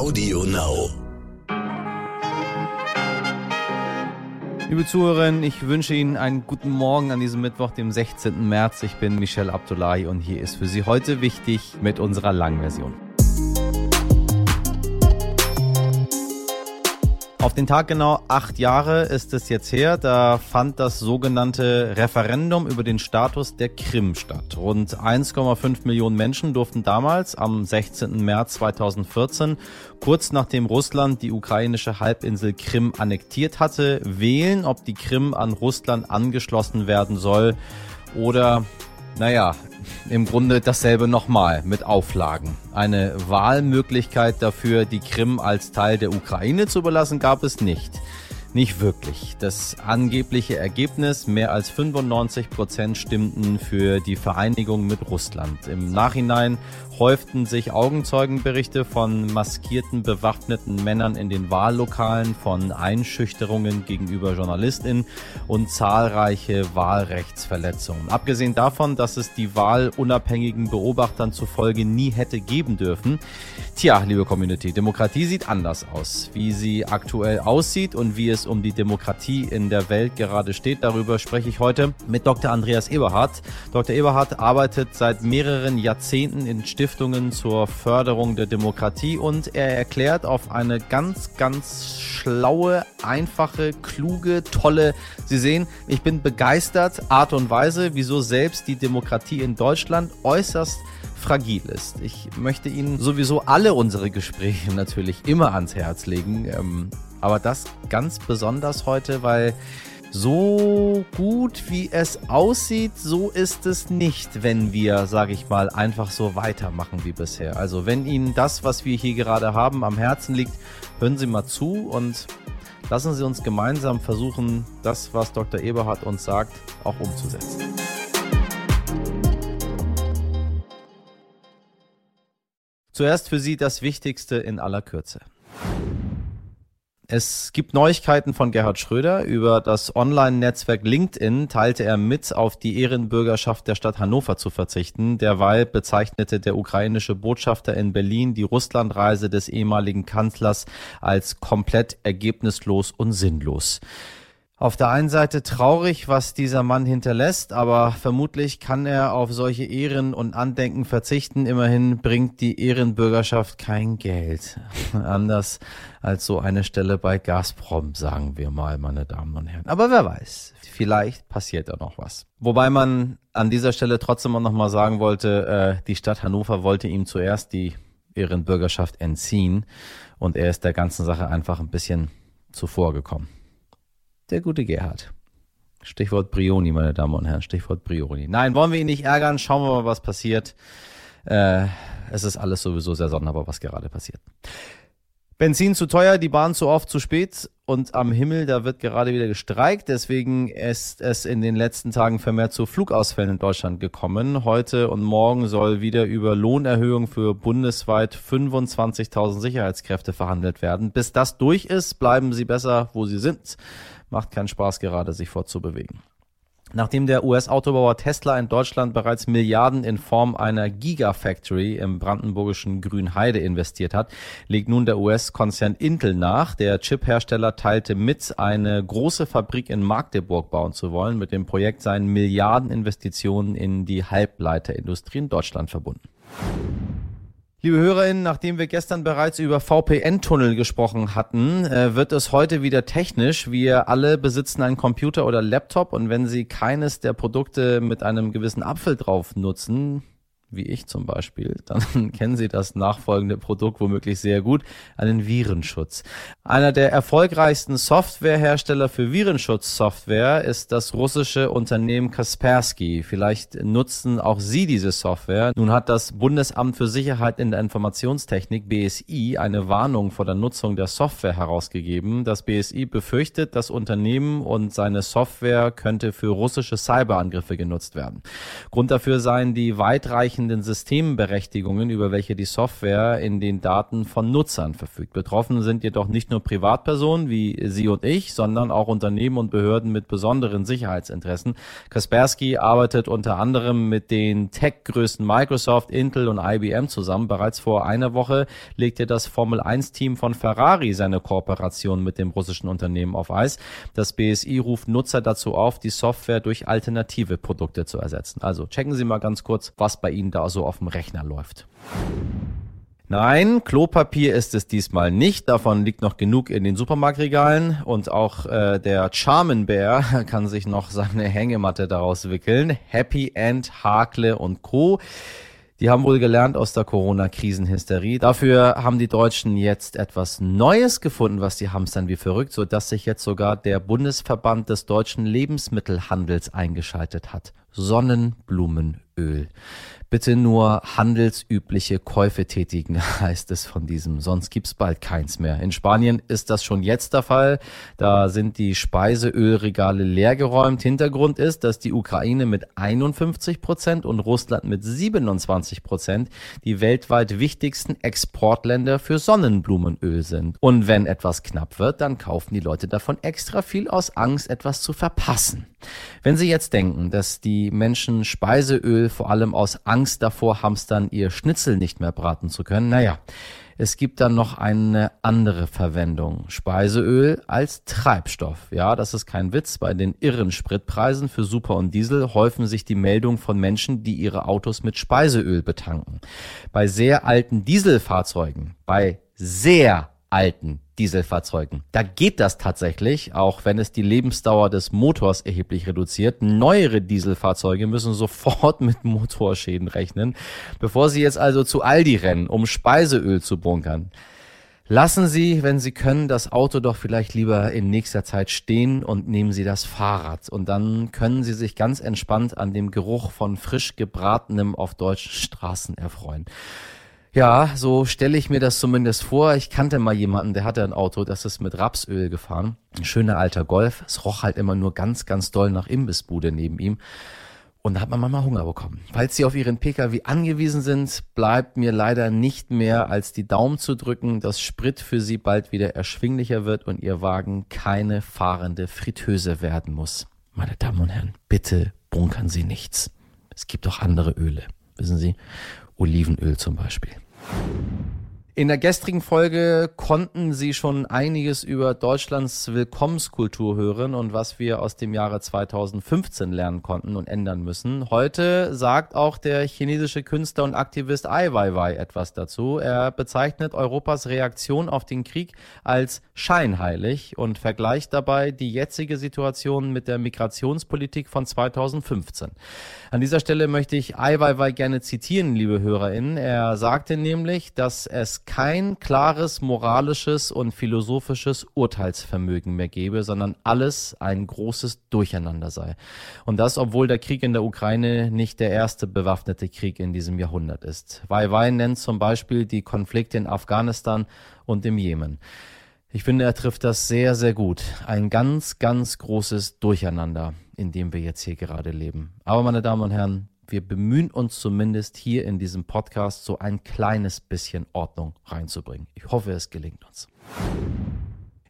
Audio Now. Liebe Zuhörerinnen, ich wünsche Ihnen einen guten Morgen an diesem Mittwoch, dem 16. März. Ich bin Michel Abdullahi und hier ist für Sie heute wichtig mit unserer Langversion. Auf den Tag genau acht Jahre ist es jetzt her, da fand das sogenannte Referendum über den Status der Krim statt. Rund 1,5 Millionen Menschen durften damals am 16. März 2014, kurz nachdem Russland die ukrainische Halbinsel Krim annektiert hatte, wählen, ob die Krim an Russland angeschlossen werden soll oder naja, im Grunde dasselbe nochmal mit Auflagen. Eine Wahlmöglichkeit dafür, die Krim als Teil der Ukraine zu belassen, gab es nicht. Nicht wirklich. Das angebliche Ergebnis, mehr als 95 Prozent stimmten für die Vereinigung mit Russland. Im Nachhinein häuften sich Augenzeugenberichte von maskierten, bewaffneten Männern in den Wahllokalen, von Einschüchterungen gegenüber JournalistInnen und zahlreiche Wahlrechtsverletzungen. Abgesehen davon, dass es die Wahl unabhängigen Beobachtern zufolge nie hätte geben dürfen. Tja, liebe Community, Demokratie sieht anders aus. Wie sie aktuell aussieht und wie es um die Demokratie in der Welt gerade steht, darüber spreche ich heute mit Dr. Andreas Eberhardt. Dr. Eberhardt arbeitet seit mehreren Jahrzehnten in Stiftungen Stiftungen zur Förderung der Demokratie und er erklärt auf eine ganz, ganz schlaue, einfache, kluge, tolle, Sie sehen, ich bin begeistert, Art und Weise, wieso selbst die Demokratie in Deutschland äußerst fragil ist. Ich möchte Ihnen sowieso alle unsere Gespräche natürlich immer ans Herz legen, ähm, aber das ganz besonders heute, weil so gut wie es aussieht, so ist es nicht, wenn wir, sage ich mal, einfach so weitermachen wie bisher. Also wenn Ihnen das, was wir hier gerade haben, am Herzen liegt, hören Sie mal zu und lassen Sie uns gemeinsam versuchen, das, was Dr. Eberhard uns sagt, auch umzusetzen. Zuerst für Sie das Wichtigste in aller Kürze. Es gibt Neuigkeiten von Gerhard Schröder. Über das Online-Netzwerk LinkedIn teilte er mit, auf die Ehrenbürgerschaft der Stadt Hannover zu verzichten. Derweil bezeichnete der ukrainische Botschafter in Berlin die Russlandreise des ehemaligen Kanzlers als komplett ergebnislos und sinnlos auf der einen Seite traurig, was dieser Mann hinterlässt, aber vermutlich kann er auf solche Ehren und Andenken verzichten. Immerhin bringt die Ehrenbürgerschaft kein Geld. Anders als so eine Stelle bei Gazprom, sagen wir mal, meine Damen und Herren. Aber wer weiß, vielleicht passiert da noch was. Wobei man an dieser Stelle trotzdem auch nochmal sagen wollte, äh, die Stadt Hannover wollte ihm zuerst die Ehrenbürgerschaft entziehen und er ist der ganzen Sache einfach ein bisschen zuvor gekommen der gute Gerhard. Stichwort Brioni, meine Damen und Herren, Stichwort Brioni. Nein, wollen wir ihn nicht ärgern, schauen wir mal, was passiert. Äh, es ist alles sowieso sehr sonderbar, was gerade passiert. Benzin zu teuer, die Bahn zu oft, zu spät und am Himmel, da wird gerade wieder gestreikt. Deswegen ist es in den letzten Tagen vermehrt zu Flugausfällen in Deutschland gekommen. Heute und morgen soll wieder über Lohnerhöhung für bundesweit 25.000 Sicherheitskräfte verhandelt werden. Bis das durch ist, bleiben Sie besser, wo Sie sind. Macht keinen Spaß gerade, sich fortzubewegen. Nachdem der US-Autobauer Tesla in Deutschland bereits Milliarden in Form einer Gigafactory im brandenburgischen Grünheide investiert hat, legt nun der US-Konzern Intel nach. Der Chip-Hersteller teilte mit, eine große Fabrik in Magdeburg bauen zu wollen. Mit dem Projekt seien Milliardeninvestitionen in die Halbleiterindustrie in Deutschland verbunden. Liebe HörerInnen, nachdem wir gestern bereits über VPN-Tunnel gesprochen hatten, äh, wird es heute wieder technisch. Wir alle besitzen einen Computer oder Laptop und wenn Sie keines der Produkte mit einem gewissen Apfel drauf nutzen, wie ich zum Beispiel, dann kennen Sie das nachfolgende Produkt womöglich sehr gut, einen Virenschutz. Einer der erfolgreichsten Softwarehersteller für Virenschutzsoftware ist das russische Unternehmen Kaspersky. Vielleicht nutzen auch Sie diese Software. Nun hat das Bundesamt für Sicherheit in der Informationstechnik BSI eine Warnung vor der Nutzung der Software herausgegeben. Das BSI befürchtet, das Unternehmen und seine Software könnte für russische Cyberangriffe genutzt werden. Grund dafür seien die weitreichenden entsprechenden Systemberechtigungen, über welche die Software in den Daten von Nutzern verfügt. Betroffen sind jedoch nicht nur Privatpersonen wie Sie und ich, sondern auch Unternehmen und Behörden mit besonderen Sicherheitsinteressen. Kaspersky arbeitet unter anderem mit den Tech-Größen Microsoft, Intel und IBM zusammen. Bereits vor einer Woche legte das Formel-1-Team von Ferrari seine Kooperation mit dem russischen Unternehmen auf Eis. Das BSI ruft Nutzer dazu auf, die Software durch alternative Produkte zu ersetzen. Also checken Sie mal ganz kurz, was bei Ihnen da so auf dem Rechner läuft. Nein, Klopapier ist es diesmal nicht. Davon liegt noch genug in den Supermarktregalen und auch äh, der Charmin Bär kann sich noch seine Hängematte daraus wickeln. Happy End, Hakle und Co. Die haben wohl gelernt aus der Corona-Krisenhysterie. Dafür haben die Deutschen jetzt etwas Neues gefunden, was die hamstern wie verrückt, so dass sich jetzt sogar der Bundesverband des deutschen Lebensmittelhandels eingeschaltet hat. Sonnenblumenöl bitte nur handelsübliche Käufe tätigen, heißt es von diesem, sonst gibt's bald keins mehr. In Spanien ist das schon jetzt der Fall. Da sind die Speiseölregale leergeräumt. Hintergrund ist, dass die Ukraine mit 51 Prozent und Russland mit 27 Prozent die weltweit wichtigsten Exportländer für Sonnenblumenöl sind. Und wenn etwas knapp wird, dann kaufen die Leute davon extra viel aus Angst, etwas zu verpassen. Wenn Sie jetzt denken, dass die Menschen Speiseöl vor allem aus Angst davor hamstern, ihr Schnitzel nicht mehr braten zu können, naja, es gibt dann noch eine andere Verwendung. Speiseöl als Treibstoff. Ja, das ist kein Witz. Bei den irren Spritpreisen für Super und Diesel häufen sich die Meldungen von Menschen, die ihre Autos mit Speiseöl betanken. Bei sehr alten Dieselfahrzeugen, bei sehr alten Dieselfahrzeugen. Da geht das tatsächlich, auch wenn es die Lebensdauer des Motors erheblich reduziert. Neuere Dieselfahrzeuge müssen sofort mit Motorschäden rechnen, bevor sie jetzt also zu Aldi rennen, um Speiseöl zu bunkern. Lassen Sie, wenn Sie können, das Auto doch vielleicht lieber in nächster Zeit stehen und nehmen Sie das Fahrrad. Und dann können Sie sich ganz entspannt an dem Geruch von frisch gebratenem auf deutschen Straßen erfreuen. Ja, so stelle ich mir das zumindest vor. Ich kannte mal jemanden, der hatte ein Auto, das ist mit Rapsöl gefahren. Ein schöner alter Golf. Es roch halt immer nur ganz, ganz doll nach Imbissbude neben ihm. Und da hat man manchmal Hunger bekommen. Falls Sie auf Ihren Pkw angewiesen sind, bleibt mir leider nicht mehr als die Daumen zu drücken, dass Sprit für Sie bald wieder erschwinglicher wird und Ihr Wagen keine fahrende Fritteuse werden muss. Meine Damen und Herren, bitte bunkern Sie nichts. Es gibt auch andere Öle. Wissen Sie? Olivenöl zum Beispiel. In der gestrigen Folge konnten Sie schon einiges über Deutschlands Willkommenskultur hören und was wir aus dem Jahre 2015 lernen konnten und ändern müssen. Heute sagt auch der chinesische Künstler und Aktivist Ai Weiwei etwas dazu. Er bezeichnet Europas Reaktion auf den Krieg als scheinheilig und vergleicht dabei die jetzige Situation mit der Migrationspolitik von 2015. An dieser Stelle möchte ich Ai Weiwei gerne zitieren, liebe HörerInnen. Er sagte nämlich, dass es kein klares moralisches und philosophisches Urteilsvermögen mehr gebe, sondern alles ein großes Durcheinander sei. Und das, obwohl der Krieg in der Ukraine nicht der erste bewaffnete Krieg in diesem Jahrhundert ist. Wai nennt zum Beispiel die Konflikte in Afghanistan und im Jemen. Ich finde, er trifft das sehr, sehr gut. Ein ganz, ganz großes Durcheinander, in dem wir jetzt hier gerade leben. Aber meine Damen und Herren, wir bemühen uns zumindest hier in diesem Podcast so ein kleines bisschen Ordnung reinzubringen. Ich hoffe, es gelingt uns.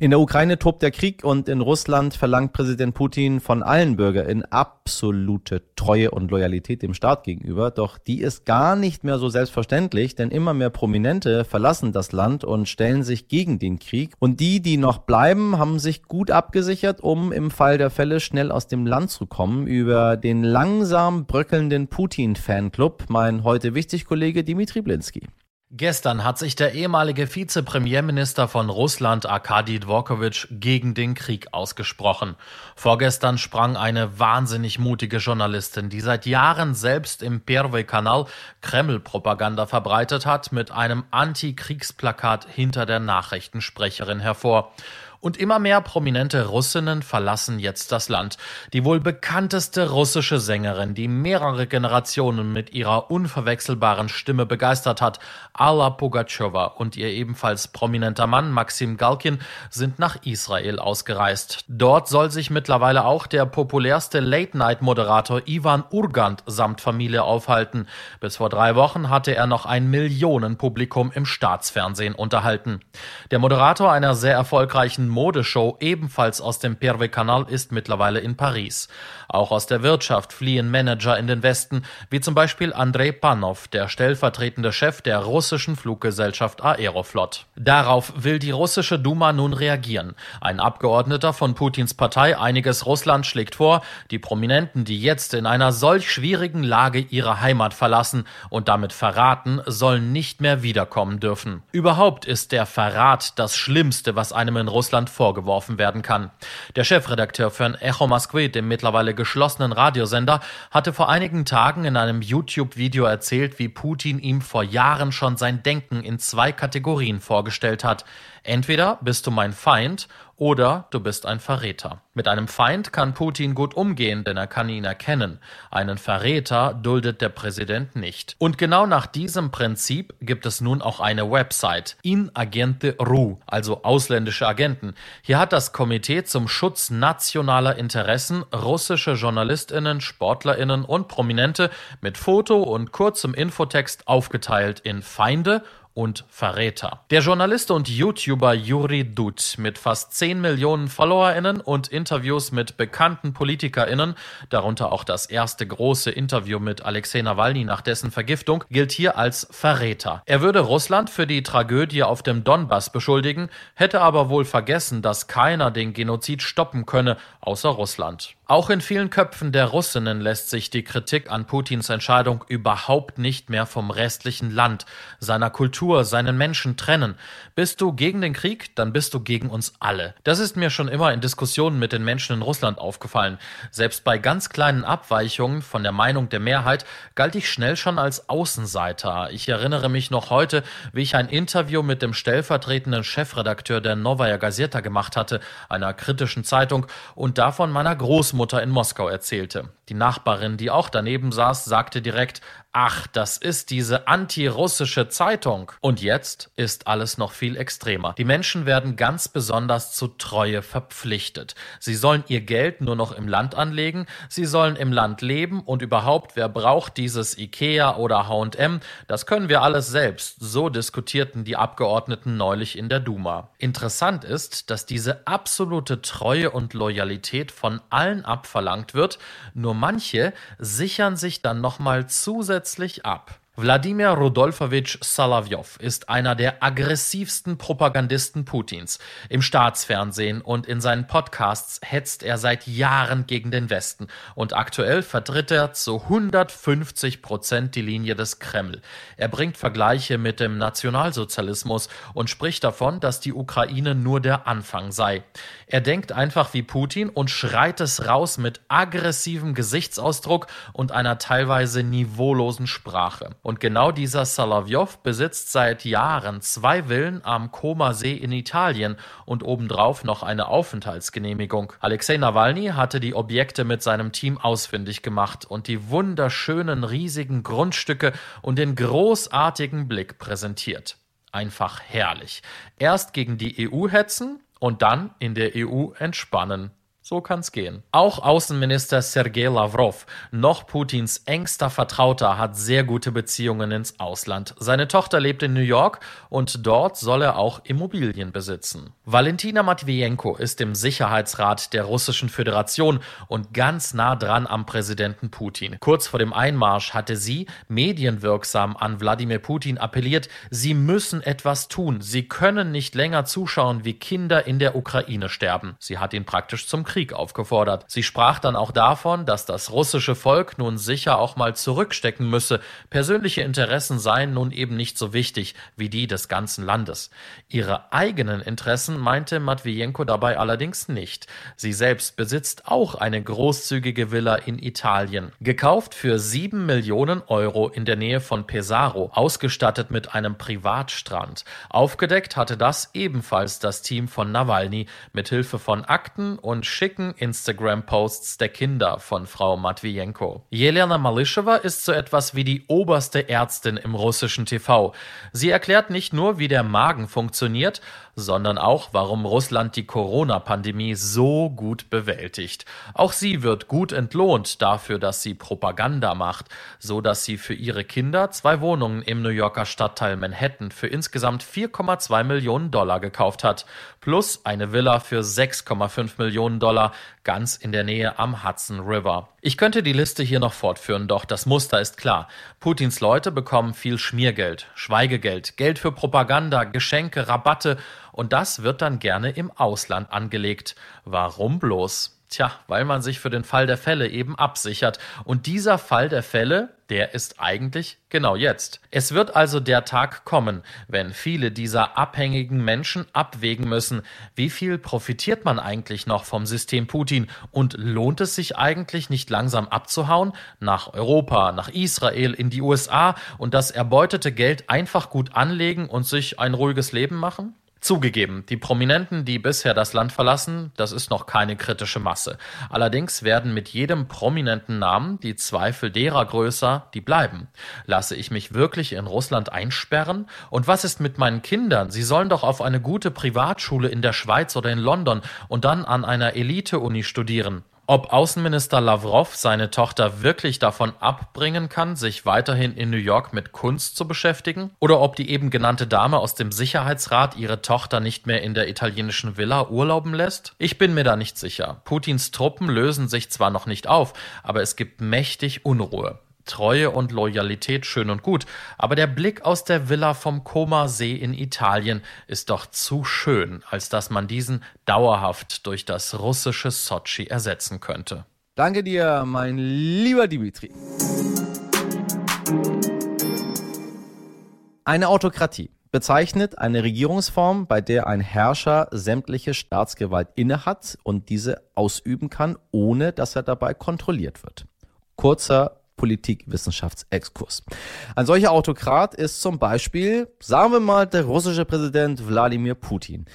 In der Ukraine tobt der Krieg und in Russland verlangt Präsident Putin von allen BürgerInnen absolute Treue und Loyalität dem Staat gegenüber. Doch die ist gar nicht mehr so selbstverständlich, denn immer mehr Prominente verlassen das Land und stellen sich gegen den Krieg. Und die, die noch bleiben, haben sich gut abgesichert, um im Fall der Fälle schnell aus dem Land zu kommen. Über den langsam bröckelnden Putin-Fanclub mein heute wichtig Kollege Dimitri Blinski. Gestern hat sich der ehemalige Vizepremierminister von Russland Arkadi Dvorkovich gegen den Krieg ausgesprochen. Vorgestern sprang eine wahnsinnig mutige Journalistin, die seit Jahren selbst im Perwe-Kanal Kreml-Propaganda verbreitet hat, mit einem Anti-Kriegsplakat hinter der Nachrichtensprecherin hervor. Und immer mehr prominente Russinnen verlassen jetzt das Land. Die wohl bekannteste russische Sängerin, die mehrere Generationen mit ihrer unverwechselbaren Stimme begeistert hat, Alla Pugatschowa und ihr ebenfalls prominenter Mann Maxim Galkin sind nach Israel ausgereist. Dort soll sich mittlerweile auch der populärste Late-Night-Moderator Ivan Urgant samt Familie aufhalten. Bis vor drei Wochen hatte er noch ein Millionenpublikum im Staatsfernsehen unterhalten. Der Moderator einer sehr erfolgreichen Modeshow, ebenfalls aus dem Perve Kanal, ist mittlerweile in Paris. Auch aus der Wirtschaft fliehen Manager in den Westen, wie zum Beispiel Andrei Panov, der stellvertretende Chef der russischen Fluggesellschaft Aeroflot. Darauf will die russische Duma nun reagieren. Ein Abgeordneter von Putins Partei Einiges Russland schlägt vor, die Prominenten, die jetzt in einer solch schwierigen Lage ihre Heimat verlassen und damit verraten, sollen nicht mehr wiederkommen dürfen. Überhaupt ist der Verrat das Schlimmste, was einem in Russland vorgeworfen werden kann. Der Chefredakteur für Echo Moskwy, dem mittlerweile geschlossenen Radiosender, hatte vor einigen Tagen in einem YouTube-Video erzählt, wie Putin ihm vor Jahren schon sein Denken in zwei Kategorien vorgestellt hat. Entweder bist du mein Feind oder du bist ein Verräter. Mit einem Feind kann Putin gut umgehen, denn er kann ihn erkennen. Einen Verräter duldet der Präsident nicht. Und genau nach diesem Prinzip gibt es nun auch eine Website, In Agente Ru, also ausländische Agenten. Hier hat das Komitee zum Schutz nationaler Interessen russische Journalistinnen, Sportlerinnen und Prominente mit Foto und kurzem Infotext aufgeteilt in Feinde und Verräter. Der Journalist und YouTuber Juri Dud mit fast 10 Millionen FollowerInnen und Interviews mit bekannten PolitikerInnen, darunter auch das erste große Interview mit Alexei Nawalny nach dessen Vergiftung, gilt hier als Verräter. Er würde Russland für die Tragödie auf dem Donbass beschuldigen, hätte aber wohl vergessen, dass keiner den Genozid stoppen könne, außer Russland. Auch in vielen Köpfen der Russinnen lässt sich die Kritik an Putins Entscheidung überhaupt nicht mehr vom restlichen Land, seiner Kultur, seinen Menschen trennen. Bist du gegen den Krieg, dann bist du gegen uns alle. Das ist mir schon immer in Diskussionen mit den Menschen in Russland aufgefallen. Selbst bei ganz kleinen Abweichungen von der Meinung der Mehrheit galt ich schnell schon als Außenseiter. Ich erinnere mich noch heute, wie ich ein Interview mit dem stellvertretenden Chefredakteur der Novaya Gazeta gemacht hatte, einer kritischen Zeitung, und davon meiner Großmutter in Moskau erzählte. Die Nachbarin, die auch daneben saß, sagte direkt, ach, das ist diese antirussische Zeitung. Und jetzt ist alles noch viel extremer. Die Menschen werden ganz besonders zu Treue verpflichtet. Sie sollen ihr Geld nur noch im Land anlegen, sie sollen im Land leben und überhaupt, wer braucht dieses Ikea oder H&M? Das können wir alles selbst. So diskutierten die Abgeordneten neulich in der Duma. Interessant ist, dass diese absolute Treue und Loyalität von allen abverlangt wird, nur manche sichern sich dann nochmal zusätzlich ab. Wladimir Rudolfowitsch Salawjow ist einer der aggressivsten Propagandisten Putins. Im Staatsfernsehen und in seinen Podcasts hetzt er seit Jahren gegen den Westen und aktuell vertritt er zu 150 Prozent die Linie des Kreml. Er bringt Vergleiche mit dem Nationalsozialismus und spricht davon, dass die Ukraine nur der Anfang sei. Er denkt einfach wie Putin und schreit es raus mit aggressivem Gesichtsausdruck und einer teilweise niveaulosen Sprache. Und genau dieser Salavjov besitzt seit Jahren zwei Villen am Koma-See in Italien und obendrauf noch eine Aufenthaltsgenehmigung. Alexei Nawalny hatte die Objekte mit seinem Team ausfindig gemacht und die wunderschönen riesigen Grundstücke und den großartigen Blick präsentiert. Einfach herrlich. Erst gegen die EU hetzen und dann in der EU entspannen. So kann's gehen. Auch Außenminister Sergei Lavrov, noch Putins engster Vertrauter, hat sehr gute Beziehungen ins Ausland. Seine Tochter lebt in New York und dort soll er auch Immobilien besitzen. Valentina Matvienko ist im Sicherheitsrat der Russischen Föderation und ganz nah dran am Präsidenten Putin. Kurz vor dem Einmarsch hatte sie medienwirksam an Wladimir Putin appelliert, sie müssen etwas tun. Sie können nicht länger zuschauen, wie Kinder in der Ukraine sterben. Sie hat ihn praktisch zum Krieg Krieg aufgefordert. Sie sprach dann auch davon, dass das russische Volk nun sicher auch mal zurückstecken müsse. Persönliche Interessen seien nun eben nicht so wichtig wie die des ganzen Landes. Ihre eigenen Interessen meinte Matvienko dabei allerdings nicht. Sie selbst besitzt auch eine großzügige Villa in Italien, gekauft für sieben Millionen Euro in der Nähe von Pesaro, ausgestattet mit einem Privatstrand. Aufgedeckt hatte das ebenfalls das Team von Nawalny mit Hilfe von Akten und schicken Instagram-Posts der Kinder von Frau Matvienko. Jelena Malischewa ist so etwas wie die oberste Ärztin im russischen TV. Sie erklärt nicht nur, wie der Magen funktioniert, sondern auch, warum Russland die Corona-Pandemie so gut bewältigt. Auch sie wird gut entlohnt dafür, dass sie Propaganda macht, so dass sie für ihre Kinder zwei Wohnungen im New Yorker Stadtteil Manhattan für insgesamt 4,2 Millionen Dollar gekauft hat, plus eine Villa für 6,5 Millionen Dollar ganz in der Nähe am Hudson River. Ich könnte die Liste hier noch fortführen, doch das Muster ist klar. Putins Leute bekommen viel Schmiergeld, Schweigegeld, Geld für Propaganda, Geschenke, Rabatte und das wird dann gerne im Ausland angelegt. Warum bloß? Tja, weil man sich für den Fall der Fälle eben absichert. Und dieser Fall der Fälle, der ist eigentlich genau jetzt. Es wird also der Tag kommen, wenn viele dieser abhängigen Menschen abwägen müssen, wie viel profitiert man eigentlich noch vom System Putin und lohnt es sich eigentlich nicht langsam abzuhauen nach Europa, nach Israel, in die USA und das erbeutete Geld einfach gut anlegen und sich ein ruhiges Leben machen? Zugegeben, die Prominenten, die bisher das Land verlassen, das ist noch keine kritische Masse. Allerdings werden mit jedem prominenten Namen die Zweifel derer größer, die bleiben. Lasse ich mich wirklich in Russland einsperren? Und was ist mit meinen Kindern? Sie sollen doch auf eine gute Privatschule in der Schweiz oder in London und dann an einer Elite-Uni studieren. Ob Außenminister Lavrov seine Tochter wirklich davon abbringen kann, sich weiterhin in New York mit Kunst zu beschäftigen, oder ob die eben genannte Dame aus dem Sicherheitsrat ihre Tochter nicht mehr in der italienischen Villa urlauben lässt? Ich bin mir da nicht sicher. Putins Truppen lösen sich zwar noch nicht auf, aber es gibt mächtig Unruhe. Treue und Loyalität schön und gut, aber der Blick aus der Villa vom Koma-See in Italien ist doch zu schön, als dass man diesen dauerhaft durch das russische Sochi ersetzen könnte. Danke dir, mein lieber Dimitri. Eine Autokratie bezeichnet eine Regierungsform, bei der ein Herrscher sämtliche Staatsgewalt innehat und diese ausüben kann, ohne dass er dabei kontrolliert wird. Kurzer Politikwissenschaftsexkurs. Ein solcher Autokrat ist zum Beispiel, sagen wir mal, der russische Präsident Wladimir Putin.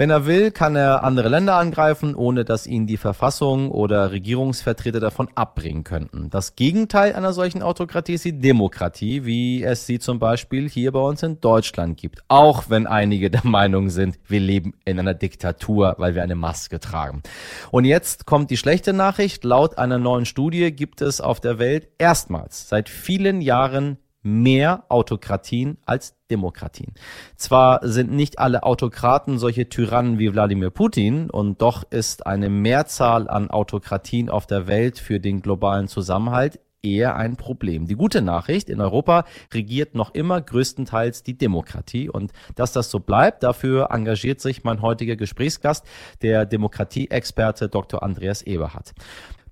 Wenn er will, kann er andere Länder angreifen, ohne dass ihn die Verfassung oder Regierungsvertreter davon abbringen könnten. Das Gegenteil einer solchen Autokratie ist die Demokratie, wie es sie zum Beispiel hier bei uns in Deutschland gibt. Auch wenn einige der Meinung sind, wir leben in einer Diktatur, weil wir eine Maske tragen. Und jetzt kommt die schlechte Nachricht. Laut einer neuen Studie gibt es auf der Welt erstmals seit vielen Jahren mehr Autokratien als Demokratien. Zwar sind nicht alle Autokraten solche Tyrannen wie Wladimir Putin und doch ist eine Mehrzahl an Autokratien auf der Welt für den globalen Zusammenhalt eher ein Problem. Die gute Nachricht, in Europa regiert noch immer größtenteils die Demokratie und dass das so bleibt, dafür engagiert sich mein heutiger Gesprächsgast, der Demokratieexperte Dr. Andreas Eberhardt.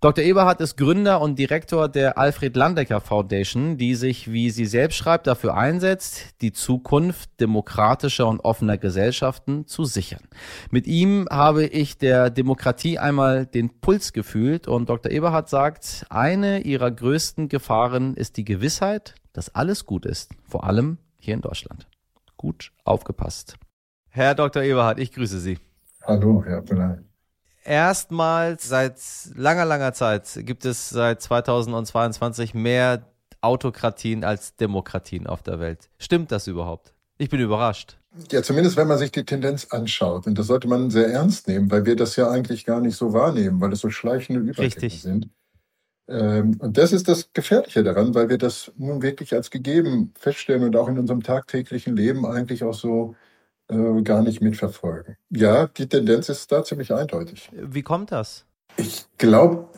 Dr. Eberhardt ist Gründer und Direktor der Alfred Landecker Foundation, die sich, wie sie selbst schreibt, dafür einsetzt, die Zukunft demokratischer und offener Gesellschaften zu sichern. Mit ihm habe ich der Demokratie einmal den Puls gefühlt und Dr. Eberhardt sagt, eine ihrer größten Gefahren ist die Gewissheit, dass alles gut ist, vor allem hier in Deutschland. Gut aufgepasst. Herr Dr. Eberhardt, ich grüße Sie. Hallo, Herr Belein erstmals seit langer, langer Zeit gibt es seit 2022 mehr Autokratien als Demokratien auf der Welt. Stimmt das überhaupt? Ich bin überrascht. Ja, zumindest wenn man sich die Tendenz anschaut. Und das sollte man sehr ernst nehmen, weil wir das ja eigentlich gar nicht so wahrnehmen, weil es so schleichende Übergänge sind. Ähm, und das ist das Gefährliche daran, weil wir das nun wirklich als gegeben feststellen und auch in unserem tagtäglichen Leben eigentlich auch so äh, gar nicht mitverfolgen. Ja, die Tendenz ist da ziemlich eindeutig. Wie kommt das? Ich glaube,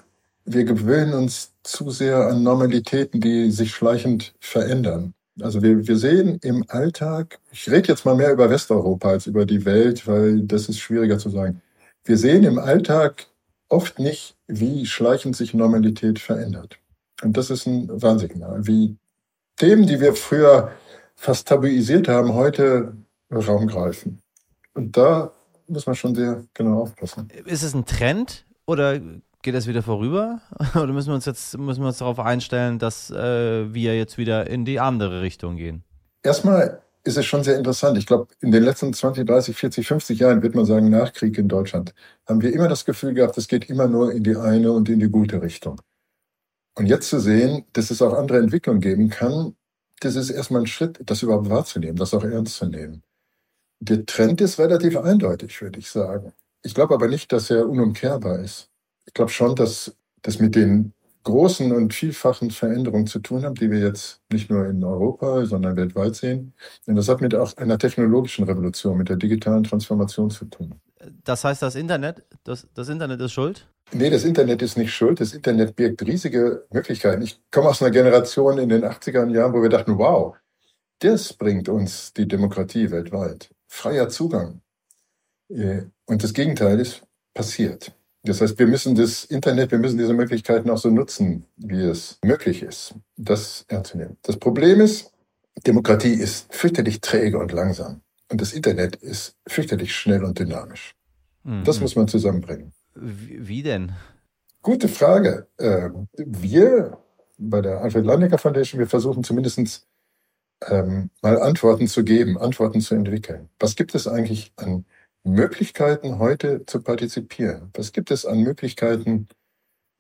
wir gewöhnen uns zu sehr an Normalitäten, die sich schleichend verändern. Also wir, wir sehen im Alltag, ich rede jetzt mal mehr über Westeuropa als über die Welt, weil das ist schwieriger zu sagen. Wir sehen im Alltag oft nicht, wie schleichend sich Normalität verändert. Und das ist ein Warnsignal, wie Themen, die wir früher fast tabuisiert haben, heute Raum greifen. Und da muss man schon sehr genau aufpassen. Ist es ein Trend oder geht das wieder vorüber? Oder müssen wir uns jetzt müssen wir uns darauf einstellen, dass äh, wir jetzt wieder in die andere Richtung gehen? Erstmal ist es schon sehr interessant. Ich glaube, in den letzten 20, 30, 40, 50 Jahren, wird man sagen, nach Krieg in Deutschland, haben wir immer das Gefühl gehabt, es geht immer nur in die eine und in die gute Richtung. Und jetzt zu sehen, dass es auch andere Entwicklungen geben kann, das ist erstmal ein Schritt, das überhaupt wahrzunehmen, das auch ernst zu nehmen. Der Trend ist relativ eindeutig, würde ich sagen. Ich glaube aber nicht, dass er unumkehrbar ist. Ich glaube schon, dass das mit den großen und vielfachen Veränderungen zu tun haben, die wir jetzt nicht nur in Europa, sondern weltweit sehen. Und das hat mit auch einer technologischen Revolution, mit der digitalen Transformation zu tun. Das heißt, das Internet, das, das Internet ist schuld? Nee, das Internet ist nicht schuld. Das Internet birgt riesige Möglichkeiten. Ich komme aus einer Generation in den 80er Jahren, wo wir dachten, wow, das bringt uns die Demokratie weltweit. Freier Zugang. Äh, und das Gegenteil ist passiert. Das heißt, wir müssen das Internet, wir müssen diese Möglichkeiten auch so nutzen, wie es möglich ist, das ernst zu nehmen. Das Problem ist, Demokratie ist fürchterlich träge und langsam. Und das Internet ist fürchterlich schnell und dynamisch. Mhm. Das muss man zusammenbringen. Wie denn? Gute Frage. Ähm, wir bei der Alfred Landecker Foundation, wir versuchen zumindest ähm, mal Antworten zu geben, Antworten zu entwickeln. Was gibt es eigentlich an Möglichkeiten, heute zu partizipieren? Was gibt es an Möglichkeiten,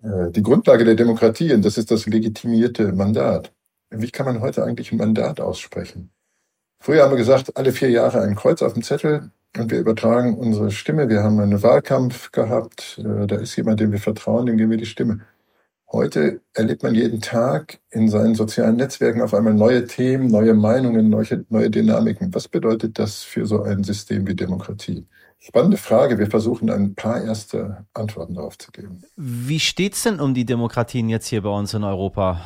äh, die Grundlage der Demokratie, und das ist das legitimierte Mandat. Wie kann man heute eigentlich ein Mandat aussprechen? Früher haben wir gesagt, alle vier Jahre ein Kreuz auf dem Zettel und wir übertragen unsere Stimme. Wir haben einen Wahlkampf gehabt, äh, da ist jemand, dem wir vertrauen, dem geben wir die Stimme. Heute erlebt man jeden Tag in seinen sozialen Netzwerken auf einmal neue Themen, neue Meinungen, neue, neue Dynamiken. Was bedeutet das für so ein System wie Demokratie? Spannende Frage. Wir versuchen ein paar erste Antworten darauf zu geben. Wie steht es denn um die Demokratien jetzt hier bei uns in Europa?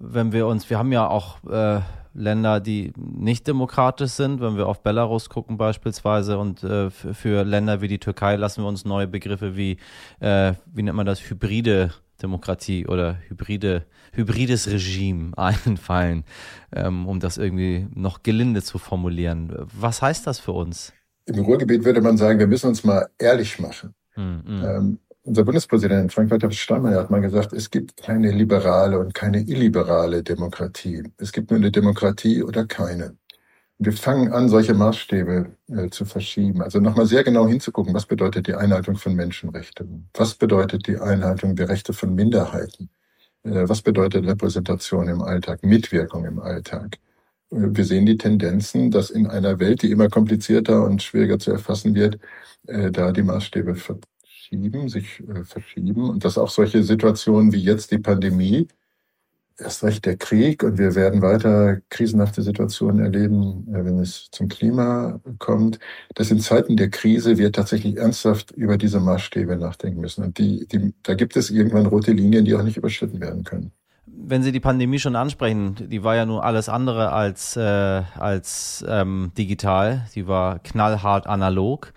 Wenn wir uns, wir haben ja auch äh, Länder, die nicht demokratisch sind, wenn wir auf Belarus gucken beispielsweise und äh, für Länder wie die Türkei lassen wir uns neue Begriffe wie, äh, wie nennt man das, hybride Demokratie oder hybride, hybrides Regime einfallen, ähm, um das irgendwie noch gelinde zu formulieren. Was heißt das für uns? Im Ruhrgebiet würde man sagen, wir müssen uns mal ehrlich machen. Mhm. Ähm, unser Bundespräsident Frank-Walter Steinmeier hat mal gesagt, es gibt keine liberale und keine illiberale Demokratie. Es gibt nur eine Demokratie oder keine wir fangen an, solche Maßstäbe äh, zu verschieben. Also nochmal sehr genau hinzugucken, was bedeutet die Einhaltung von Menschenrechten? Was bedeutet die Einhaltung der Rechte von Minderheiten? Äh, was bedeutet Repräsentation im Alltag, Mitwirkung im Alltag? Äh, wir sehen die Tendenzen, dass in einer Welt, die immer komplizierter und schwieriger zu erfassen wird, äh, da die Maßstäbe verschieben, sich äh, verschieben und dass auch solche Situationen wie jetzt die Pandemie erst recht der Krieg und wir werden weiter krisenhafte Situationen erleben, äh, wenn es zum Klima kommt, dass in Zeiten der Krise wir tatsächlich ernsthaft über diese Maßstäbe nachdenken müssen. Und die, die, da gibt es irgendwann rote Linien, die auch nicht überschritten werden können. Wenn Sie die Pandemie schon ansprechen, die war ja nur alles andere als, äh, als ähm, digital, die war knallhart analog.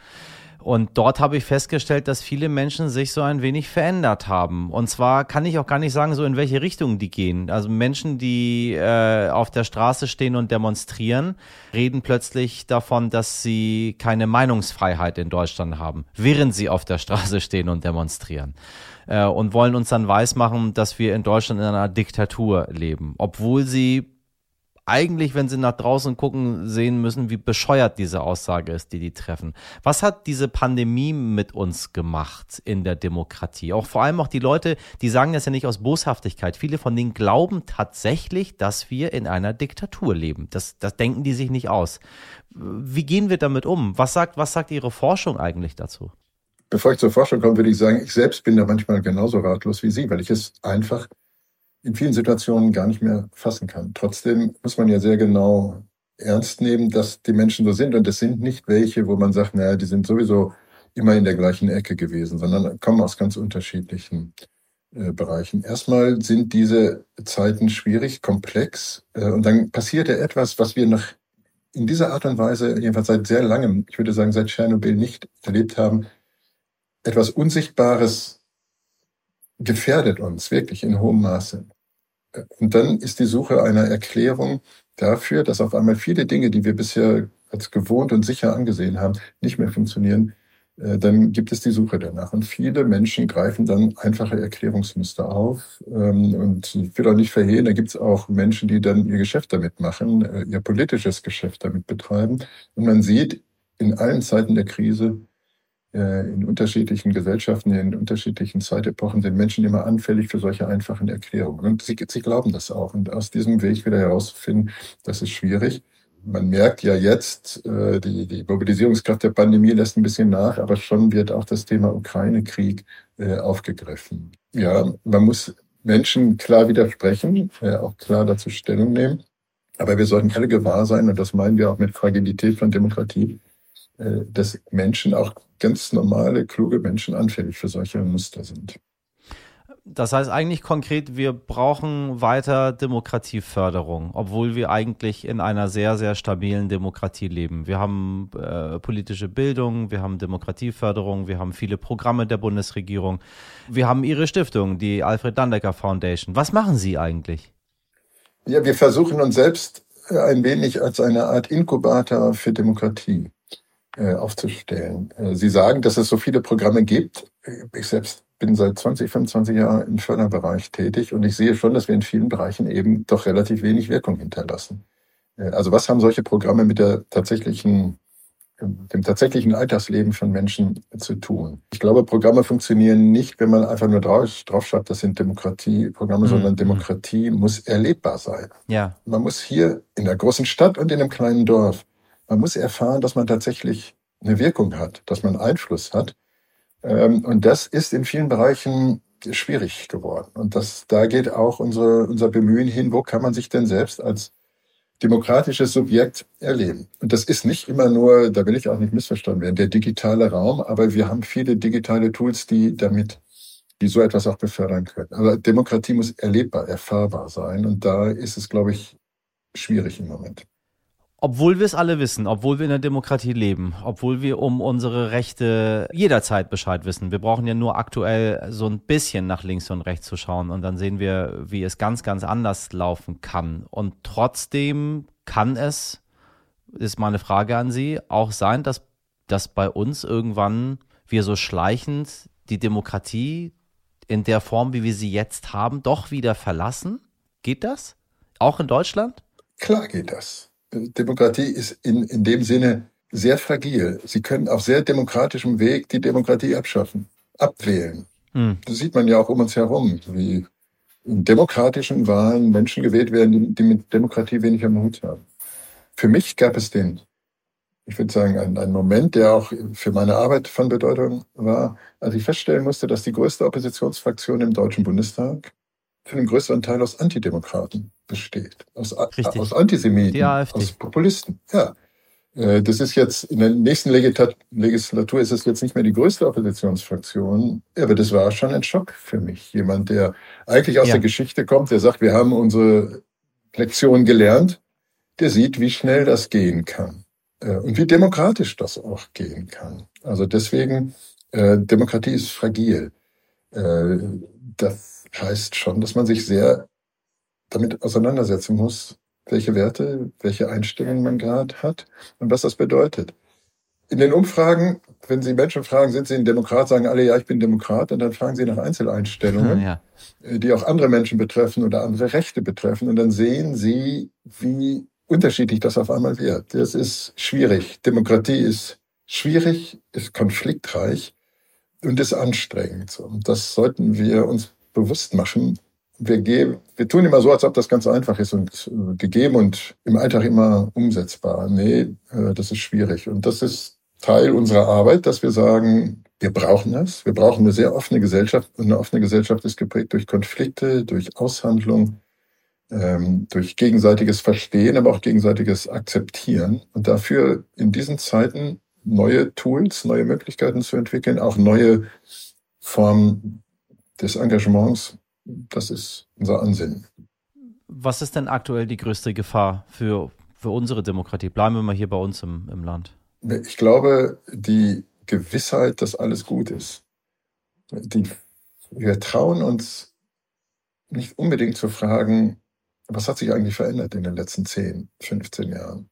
Und dort habe ich festgestellt, dass viele Menschen sich so ein wenig verändert haben. Und zwar kann ich auch gar nicht sagen, so in welche Richtung die gehen. Also Menschen, die äh, auf der Straße stehen und demonstrieren, reden plötzlich davon, dass sie keine Meinungsfreiheit in Deutschland haben, während sie auf der Straße stehen und demonstrieren. Äh, und wollen uns dann weismachen, dass wir in Deutschland in einer Diktatur leben, obwohl sie eigentlich, wenn sie nach draußen gucken, sehen müssen, wie bescheuert diese Aussage ist, die die treffen. Was hat diese Pandemie mit uns gemacht in der Demokratie? Auch vor allem auch die Leute, die sagen das ja nicht aus Boshaftigkeit. Viele von denen glauben tatsächlich, dass wir in einer Diktatur leben. Das, das denken die sich nicht aus. Wie gehen wir damit um? Was sagt, was sagt Ihre Forschung eigentlich dazu? Bevor ich zur Forschung komme, würde ich sagen, ich selbst bin da manchmal genauso ratlos wie Sie, weil ich es einfach in vielen Situationen gar nicht mehr fassen kann. Trotzdem muss man ja sehr genau ernst nehmen, dass die Menschen so sind. Und es sind nicht welche, wo man sagt, naja, die sind sowieso immer in der gleichen Ecke gewesen, sondern kommen aus ganz unterschiedlichen äh, Bereichen. Erstmal sind diese Zeiten schwierig, komplex. Äh, und dann passiert ja etwas, was wir noch in dieser Art und Weise, jedenfalls seit sehr langem, ich würde sagen seit Tschernobyl nicht erlebt haben. Etwas Unsichtbares gefährdet uns wirklich in hohem Maße. Und dann ist die Suche einer Erklärung dafür, dass auf einmal viele Dinge, die wir bisher als gewohnt und sicher angesehen haben, nicht mehr funktionieren, äh, dann gibt es die Suche danach. Und viele Menschen greifen dann einfache Erklärungsmuster auf. Ähm, und ich will auch nicht verhehlen, da gibt es auch Menschen, die dann ihr Geschäft damit machen, äh, ihr politisches Geschäft damit betreiben. Und man sieht in allen Zeiten der Krise, in unterschiedlichen Gesellschaften, in unterschiedlichen Zeitepochen sind Menschen immer anfällig für solche einfachen Erklärungen. Und sie, sie glauben das auch. Und aus diesem Weg wieder herauszufinden, das ist schwierig man merkt ja jetzt, äh, die, die Mobilisierungskraft der Pandemie lässt ein bisschen nach, aber schon wird auch das Thema Ukraine-Krieg äh, aufgegriffen. Ja, man muss Menschen klar widersprechen, äh, auch klar dazu Stellung nehmen. Aber wir sollten alle gewahr sein, und das meinen wir auch mit Fragilität von Demokratie, äh, dass Menschen, auch ganz normale, kluge Menschen, anfällig für solche Muster sind. Das heißt eigentlich konkret, wir brauchen weiter Demokratieförderung, obwohl wir eigentlich in einer sehr, sehr stabilen Demokratie leben. Wir haben äh, politische Bildung, wir haben Demokratieförderung, wir haben viele Programme der Bundesregierung. Wir haben Ihre Stiftung, die Alfred Dandecker Foundation. Was machen Sie eigentlich? Ja, wir versuchen uns selbst äh, ein wenig als eine Art Inkubator für Demokratie äh, aufzustellen. Äh, Sie sagen, dass es so viele Programme gibt. Ich selbst bin seit 20, 25 Jahren im Förderbereich tätig und ich sehe schon, dass wir in vielen Bereichen eben doch relativ wenig Wirkung hinterlassen. Äh, also was haben solche Programme mit der tatsächlichen, dem tatsächlichen Alltagsleben von Menschen zu tun? Ich glaube, Programme funktionieren nicht, wenn man einfach nur drauf, drauf schreibt, das sind Demokratieprogramme, mhm. sondern Demokratie muss erlebbar sein. Ja. Man muss hier in der großen Stadt und in einem kleinen Dorf, man muss erfahren, dass man tatsächlich eine Wirkung hat, dass man Einfluss hat ähm, und das ist in vielen Bereichen schwierig geworden. Und das, da geht auch unsere, unser Bemühen hin, wo kann man sich denn selbst als demokratisches Subjekt erleben. Und das ist nicht immer nur, da will ich auch nicht missverstanden werden, der digitale Raum, aber wir haben viele digitale Tools, die damit, die so etwas auch befördern können. Aber Demokratie muss erlebbar, erfahrbar sein. Und da ist es, glaube ich, schwierig im Moment obwohl wir es alle wissen, obwohl wir in der Demokratie leben, obwohl wir um unsere Rechte jederzeit Bescheid wissen. Wir brauchen ja nur aktuell so ein bisschen nach links und rechts zu schauen und dann sehen wir, wie es ganz, ganz anders laufen kann. Und trotzdem kann es, ist meine Frage an Sie, auch sein, dass, dass bei uns irgendwann wir so schleichend die Demokratie in der Form, wie wir sie jetzt haben, doch wieder verlassen? Geht das? Auch in Deutschland? Klar geht das. Demokratie ist in, in dem Sinne sehr fragil. Sie können auf sehr demokratischem Weg die Demokratie abschaffen, abwählen. Hm. Das sieht man ja auch um uns herum, wie in demokratischen Wahlen Menschen gewählt werden, die mit Demokratie wenig am Hut haben. Für mich gab es den, ich würde sagen, einen, einen Moment, der auch für meine Arbeit von Bedeutung war, als ich feststellen musste, dass die größte Oppositionsfraktion im Deutschen Bundestag für einen größeren Teil aus Antidemokraten besteht. Aus, aus Antisemiten, aus Populisten. Ja. Äh, das ist jetzt, in der nächsten Legislatur ist es jetzt nicht mehr die größte Oppositionsfraktion, aber das war schon ein Schock für mich. Jemand, der eigentlich aus ja. der Geschichte kommt, der sagt, wir haben unsere Lektion gelernt, der sieht, wie schnell das gehen kann äh, und wie demokratisch das auch gehen kann. Also deswegen, äh, Demokratie ist fragil. Das heißt schon, dass man sich sehr damit auseinandersetzen muss, welche Werte, welche Einstellungen man gerade hat und was das bedeutet. In den Umfragen, wenn Sie Menschen fragen, sind Sie ein Demokrat, sagen alle, ja, ich bin Demokrat, und dann fragen Sie nach Einzeleinstellungen, ja. Äh, die auch andere Menschen betreffen oder andere Rechte betreffen, und dann sehen Sie, wie unterschiedlich das auf einmal wird. Das ist schwierig. Demokratie ist schwierig, ist konfliktreich und ist anstrengend. Und das sollten wir uns bewusst machen. Wir, geben, wir tun immer so, als ob das ganz einfach ist und äh, gegeben und im Alltag immer umsetzbar. Nee, äh, das ist schwierig. Und das ist Teil unserer Arbeit, dass wir sagen, wir brauchen das. Wir brauchen eine sehr offene Gesellschaft. Und eine offene Gesellschaft ist geprägt durch Konflikte, durch Aushandlung, ähm, durch gegenseitiges Verstehen, aber auch gegenseitiges Akzeptieren. Und dafür in diesen Zeiten neue Tools, neue Möglichkeiten zu entwickeln, auch neue Formen des Engagements, das ist unser Ansinnen. Was ist denn aktuell die größte Gefahr für, für unsere Demokratie? Bleiben wir mal hier bei uns im, im Land. Ich glaube, die Gewissheit, dass alles gut ist. Die wir trauen uns nicht unbedingt zu fragen, was hat sich eigentlich verändert in den letzten 10, 15 Jahren?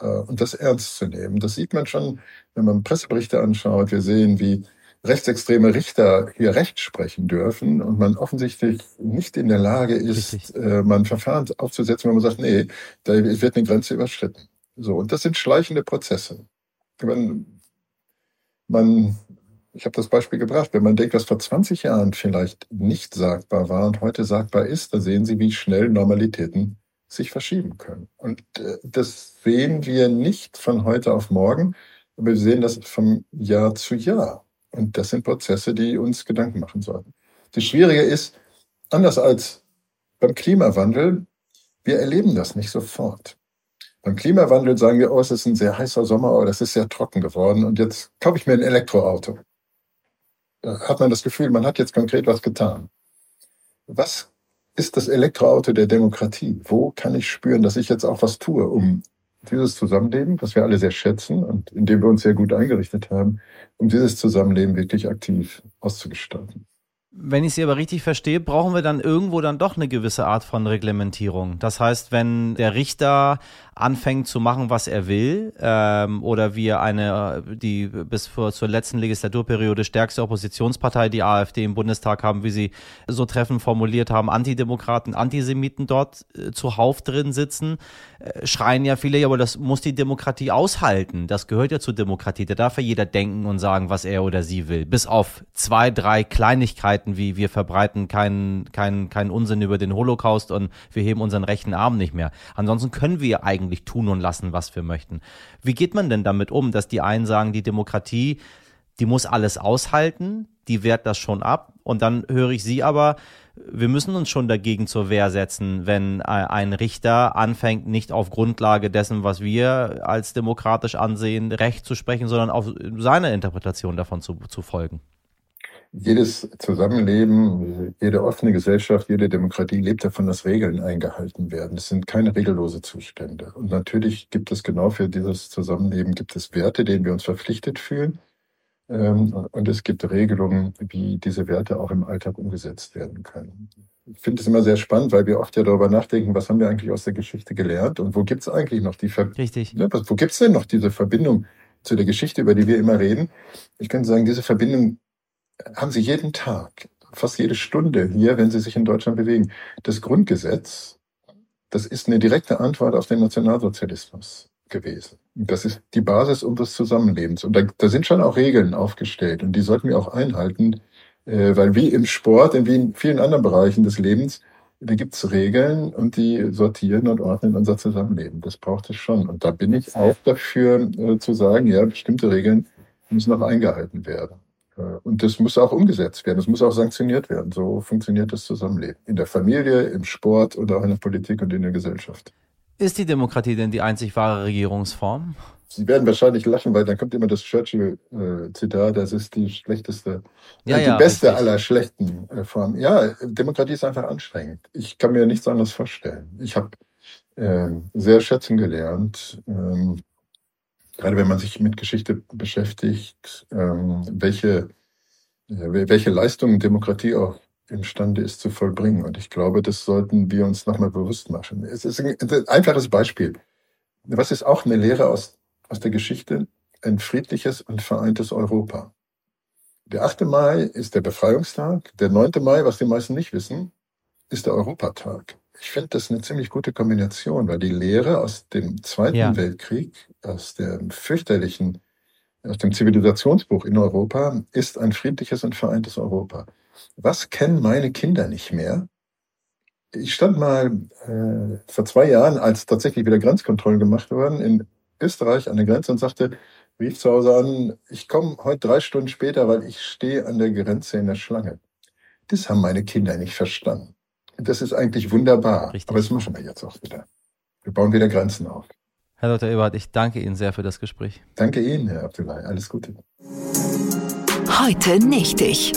Äh, und das ernst zu nehmen. Das sieht man schon, wenn man Presseberichte anschaut. Wir sehen, wie rechtsextreme Richter hier Recht sprechen dürfen und man offensichtlich nicht in der Lage ist, äh, mal ein Verfahren aufzusetzen, wo man sagt, nee, da wird eine Grenze überschritten. So, und das sind schleichende Prozesse. Man, man ich habe das Beispiel gebracht, wenn man denkt, was vor 20 Jahren vielleicht nicht sagbar war und heute sagbar ist, da sehen Sie, wie schnell Normalitäten sich verschieben können. Und äh, das sehen wir nicht von heute auf morgen, aber wir sehen das vom Jahr zu Jahr. Und das sind Prozesse, die uns Gedanken machen sollten. Das Schwierige ist, anders als beim Klimawandel, wir erleben das nicht sofort. Beim Klimawandel sagen wir, oh, es ist ein sehr heißer Sommer, oh, das ist sehr trocken geworden und jetzt kaufe ich mir ein Elektroauto. Da hat man das Gefühl, man hat jetzt konkret was getan. Was ist das Elektroauto der Demokratie? Wo kann ich spüren, dass ich jetzt auch was tue, um dieses Zusammenleben, das wir alle sehr schätzen und in dem wir uns sehr gut eingerichtet haben, um dieses Zusammenleben wirklich aktiv auszugestalten. Wenn ich Sie aber richtig verstehe, brauchen wir dann irgendwo dann doch eine gewisse Art von Reglementierung. Das heißt, wenn der Richter anfängt zu machen, was er will, ähm, oder wir eine, die bis vor, zur letzten Legislaturperiode stärkste Oppositionspartei, die AfD im Bundestag haben, wie Sie so treffend formuliert haben, Antidemokraten, Antisemiten dort äh, zuhauf drin sitzen, äh, schreien ja viele, ja, aber das muss die Demokratie aushalten. Das gehört ja zur Demokratie. Da darf ja jeder denken und sagen, was er oder sie will. Bis auf zwei, drei Kleinigkeiten, wie wir verbreiten keinen keinen keinen Unsinn über den Holocaust und wir heben unseren rechten Arm nicht mehr. Ansonsten können wir eigentlich eigentlich tun und lassen, was wir möchten. Wie geht man denn damit um, dass die einen sagen, die Demokratie, die muss alles aushalten, die wehrt das schon ab und dann höre ich sie aber, wir müssen uns schon dagegen zur Wehr setzen, wenn ein Richter anfängt, nicht auf Grundlage dessen, was wir als demokratisch ansehen, Recht zu sprechen, sondern auf seine Interpretation davon zu, zu folgen jedes Zusammenleben, jede offene Gesellschaft, jede Demokratie lebt davon, dass Regeln eingehalten werden. Es sind keine regellose Zustände. Und natürlich gibt es genau für dieses Zusammenleben gibt es Werte, denen wir uns verpflichtet fühlen. Ähm, und es gibt Regelungen, wie diese Werte auch im Alltag umgesetzt werden können. Ich finde es immer sehr spannend, weil wir oft ja darüber nachdenken, was haben wir eigentlich aus der Geschichte gelernt und wo gibt es eigentlich noch die Ver Richtig. Ne, wo gibt es denn noch diese Verbindung zu der Geschichte, über die wir immer reden? Ich könnte sagen, diese Verbindung haben Sie jeden Tag, fast jede Stunde hier, wenn Sie sich in Deutschland bewegen. Das Grundgesetz, das ist eine direkte Antwort auf den Nationalsozialismus gewesen. Das ist die Basis unseres Zusammenlebens. Und da, da sind schon auch Regeln aufgestellt und die sollten wir auch einhalten, äh, weil wie im Sport, wie in vielen anderen Bereichen des Lebens, da gibt's Regeln und die sortieren und ordnen unser Zusammenleben. Das braucht es schon. Und da bin ich auch dafür äh, zu sagen, ja, bestimmte Regeln müssen auch eingehalten werden. Äh, und das muss auch umgesetzt werden, das muss auch sanktioniert werden. So funktioniert das Zusammenleben. In der Familie, im Sport oder auch in der Politik und in der Gesellschaft. Ist die Demokratie denn die einzig wahre Regierungsform? Sie werden wahrscheinlich lachen, weil dann kommt immer das Churchill-Zitat, das ist die schlechteste, ja, die ja, beste richtig. aller schlechten äh, Formen. Ja, Demokratie ist einfach anstrengend. Ich kann mir nichts anderes vorstellen. Ich habe äh, sehr schätzen gelernt, ähm, gerade wenn man sich mit Geschichte beschäftigt, ähm, welche, welche Leistungen Demokratie auch imstande ist zu vollbringen. Und ich glaube, das sollten wir uns nochmal bewusst machen. Es ist ein, ein einfaches Beispiel. Was ist auch eine Lehre aus, aus der Geschichte? Ein friedliches und vereintes Europa. Der 8. Mai ist der Befreiungstag. Der 9. Mai, was die meisten nicht wissen, ist der Europatag. Ich finde das eine ziemlich gute Kombination, weil die Lehre aus dem Zweiten ja. Weltkrieg, aus dem fürchterlichen, aus dem Zivilisationsbruch in Europa, ist ein friedliches und vereintes Europa. Was kennen meine Kinder nicht mehr? Ich stand mal äh, vor zwei Jahren, als tatsächlich wieder Grenzkontrollen gemacht wurden, in Österreich an der Grenze und sagte, rief zu Hause an, ich komme heute drei Stunden später, weil ich stehe an der Grenze in der Schlange. Das haben meine Kinder nicht verstanden. Das ist eigentlich wunderbar. Richtig. Aber das machen wir jetzt auch wieder. Wir bauen wieder Grenzen auf. Herr Dr. Eberhardt, ich danke Ihnen sehr für das Gespräch. Danke Ihnen, Herr Abdullahi. Alles Gute. Heute nicht ich.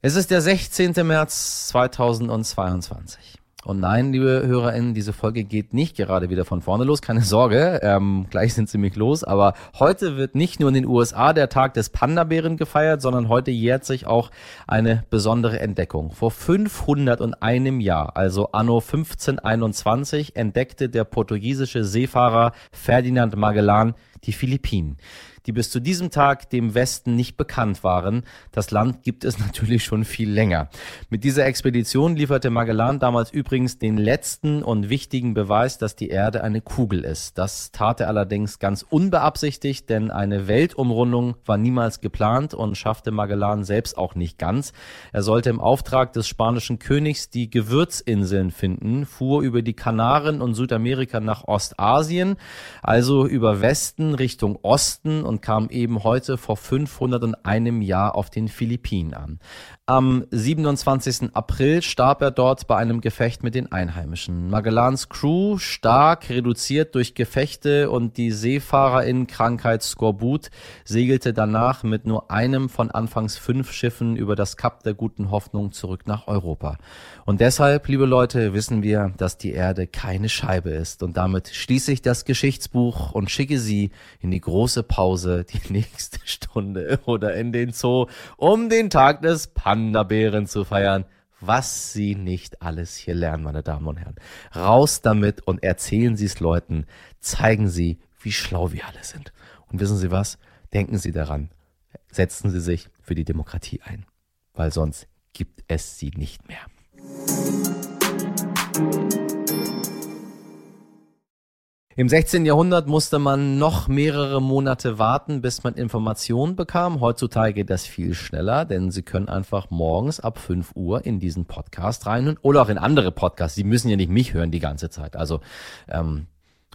Es ist der 16. März 2022. Und nein, liebe HörerInnen, diese Folge geht nicht gerade wieder von vorne los, keine Sorge, ähm, gleich sind sie mich los, aber heute wird nicht nur in den USA der Tag des Panda-Bären gefeiert, sondern heute jährt sich auch eine besondere Entdeckung. Vor 501 Jahr, also anno 1521, entdeckte der portugiesische Seefahrer Ferdinand Magellan die Philippinen die bis zu diesem Tag dem Westen nicht bekannt waren. Das Land gibt es natürlich schon viel länger. Mit dieser Expedition lieferte Magellan damals übrigens den letzten und wichtigen Beweis, dass die Erde eine Kugel ist. Das tat er allerdings ganz unbeabsichtigt, denn eine Weltumrundung war niemals geplant und schaffte Magellan selbst auch nicht ganz. Er sollte im Auftrag des spanischen Königs die Gewürzinseln finden, fuhr über die Kanaren und Südamerika nach Ostasien, also über Westen Richtung Osten und und kam eben heute vor 501 Jahr auf den Philippinen an. Am 27. April starb er dort bei einem Gefecht mit den Einheimischen. Magellans Crew, stark reduziert durch Gefechte und die Seefahrerin-Krankheit Skorbut, segelte danach mit nur einem von anfangs fünf Schiffen über das Kap der Guten Hoffnung zurück nach Europa. Und deshalb, liebe Leute, wissen wir, dass die Erde keine Scheibe ist. Und damit schließe ich das Geschichtsbuch und schicke Sie in die große Pause, die nächste Stunde oder in den Zoo, um den Tag des Pan Panda-Bären zu feiern. Was Sie nicht alles hier lernen, meine Damen und Herren. Raus damit und erzählen Sie es Leuten. Zeigen Sie, wie schlau wir alle sind. Und wissen Sie was? Denken Sie daran. Setzen Sie sich für die Demokratie ein. Weil sonst gibt es sie nicht mehr. Im 16. Jahrhundert musste man noch mehrere Monate warten, bis man Informationen bekam. Heutzutage geht das viel schneller, denn Sie können einfach morgens ab 5 Uhr in diesen Podcast rein oder auch in andere Podcasts. Sie müssen ja nicht mich hören die ganze Zeit. Also ähm,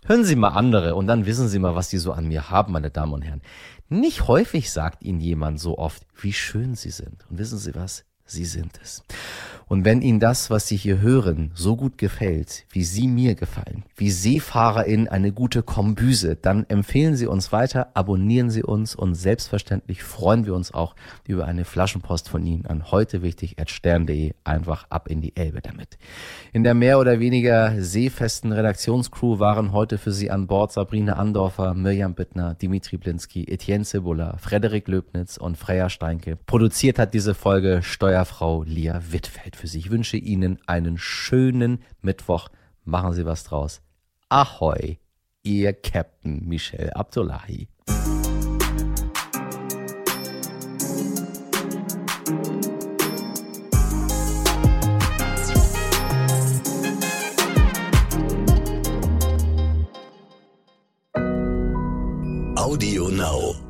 hören Sie mal andere und dann wissen Sie mal, was Sie so an mir haben, meine Damen und Herren. Nicht häufig sagt Ihnen jemand so oft, wie schön Sie sind. Und wissen Sie was? Sie sind es. Und wenn Ihnen das, was Sie hier hören, so gut gefällt, wie Sie mir gefallen, wie SeefahrerInnen eine gute Kombüse, dann empfehlen Sie uns weiter, abonnieren Sie uns und selbstverständlich freuen wir uns auch über eine Flaschenpost von Ihnen an heute einfach ab in die Elbe damit. In der mehr oder weniger seefesten Redaktionscrew waren heute für Sie an Bord Sabrina Andorfer, Mirjam Bittner, Dimitri Blinski, Etienne Cebula, Frederik Löbnitz und Freya Steinke. Produziert hat diese Folge Steuerfrau Lia Wittfeld für Sie. Ich wünsche Ihnen einen schönen Mittwoch. Machen Sie was draus. Ahoi, Ihr Captain Michel Abdullahi. Audio Now.